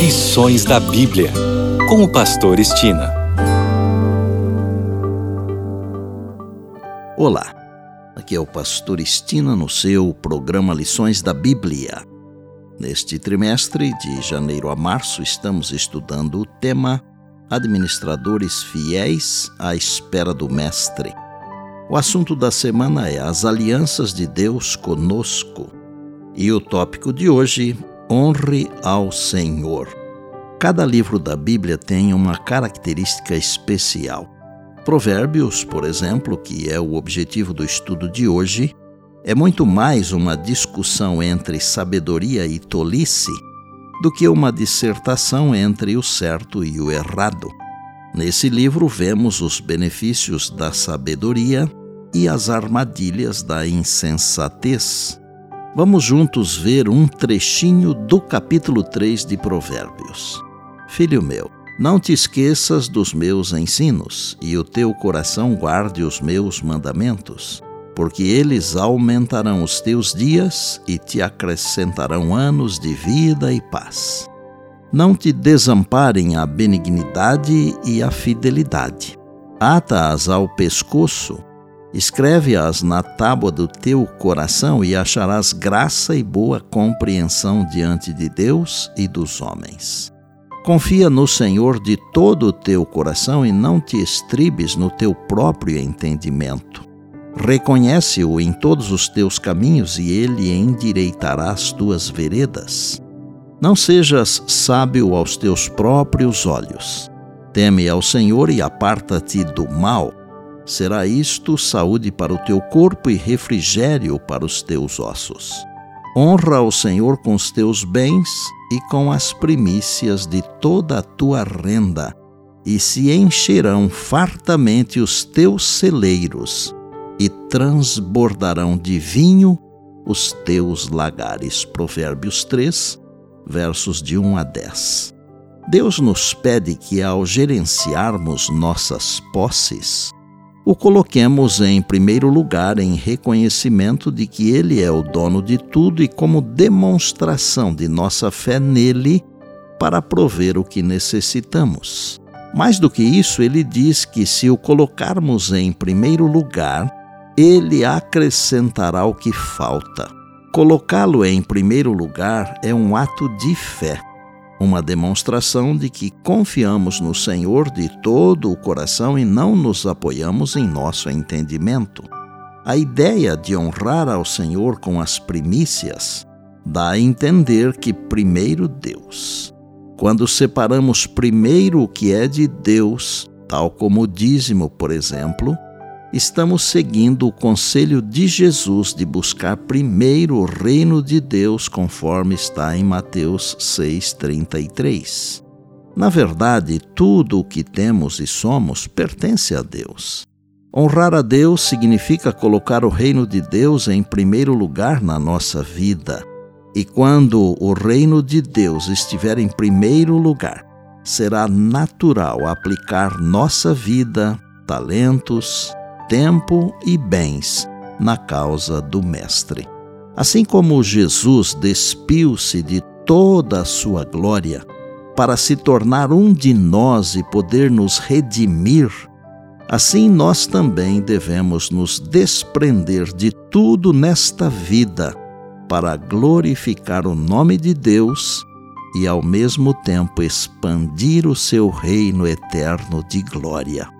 Lições da Bíblia, com o Pastor Estina. Olá, aqui é o Pastor Estina no seu programa Lições da Bíblia. Neste trimestre, de janeiro a março, estamos estudando o tema Administradores Fiéis à Espera do Mestre. O assunto da semana é as alianças de Deus conosco. E o tópico de hoje Honre ao Senhor. Cada livro da Bíblia tem uma característica especial. Provérbios, por exemplo, que é o objetivo do estudo de hoje, é muito mais uma discussão entre sabedoria e tolice do que uma dissertação entre o certo e o errado. Nesse livro vemos os benefícios da sabedoria e as armadilhas da insensatez. Vamos juntos ver um trechinho do capítulo 3 de Provérbios. Filho meu, não te esqueças dos meus ensinos, e o teu coração guarde os meus mandamentos, porque eles aumentarão os teus dias e te acrescentarão anos de vida e paz. Não te desamparem a benignidade e a fidelidade. Ata-as ao pescoço Escreve-as na tábua do teu coração e acharás graça e boa compreensão diante de Deus e dos homens. Confia no Senhor de todo o teu coração e não te estribes no teu próprio entendimento. Reconhece-o em todos os teus caminhos e ele endireitará as tuas veredas. Não sejas sábio aos teus próprios olhos. Teme ao Senhor e aparta-te do mal será isto saúde para o teu corpo e refrigério para os teus ossos. Honra ao Senhor com os teus bens e com as primícias de toda a tua renda, e se encherão fartamente os teus celeiros, e transbordarão de vinho os teus lagares. Provérbios 3, versos de 1 a 10. Deus nos pede que, ao gerenciarmos nossas posses, o coloquemos em primeiro lugar em reconhecimento de que Ele é o dono de tudo e como demonstração de nossa fé nele para prover o que necessitamos. Mais do que isso, ele diz que se o colocarmos em primeiro lugar, ele acrescentará o que falta. Colocá-lo em primeiro lugar é um ato de fé uma demonstração de que confiamos no Senhor de todo o coração e não nos apoiamos em nosso entendimento. A ideia de honrar ao Senhor com as primícias dá a entender que primeiro Deus. Quando separamos primeiro o que é de Deus, tal como o dízimo, por exemplo, estamos seguindo o conselho de Jesus de buscar primeiro o reino de Deus, conforme está em Mateus 6,33. Na verdade, tudo o que temos e somos pertence a Deus. Honrar a Deus significa colocar o reino de Deus em primeiro lugar na nossa vida. E quando o reino de Deus estiver em primeiro lugar, será natural aplicar nossa vida, talentos, tempo e bens na causa do Mestre. Assim como Jesus despiu-se de toda a sua glória para se tornar um de nós e poder nos redimir, assim nós também devemos nos desprender de tudo nesta vida para glorificar o nome de Deus e ao mesmo tempo expandir o seu reino eterno de glória.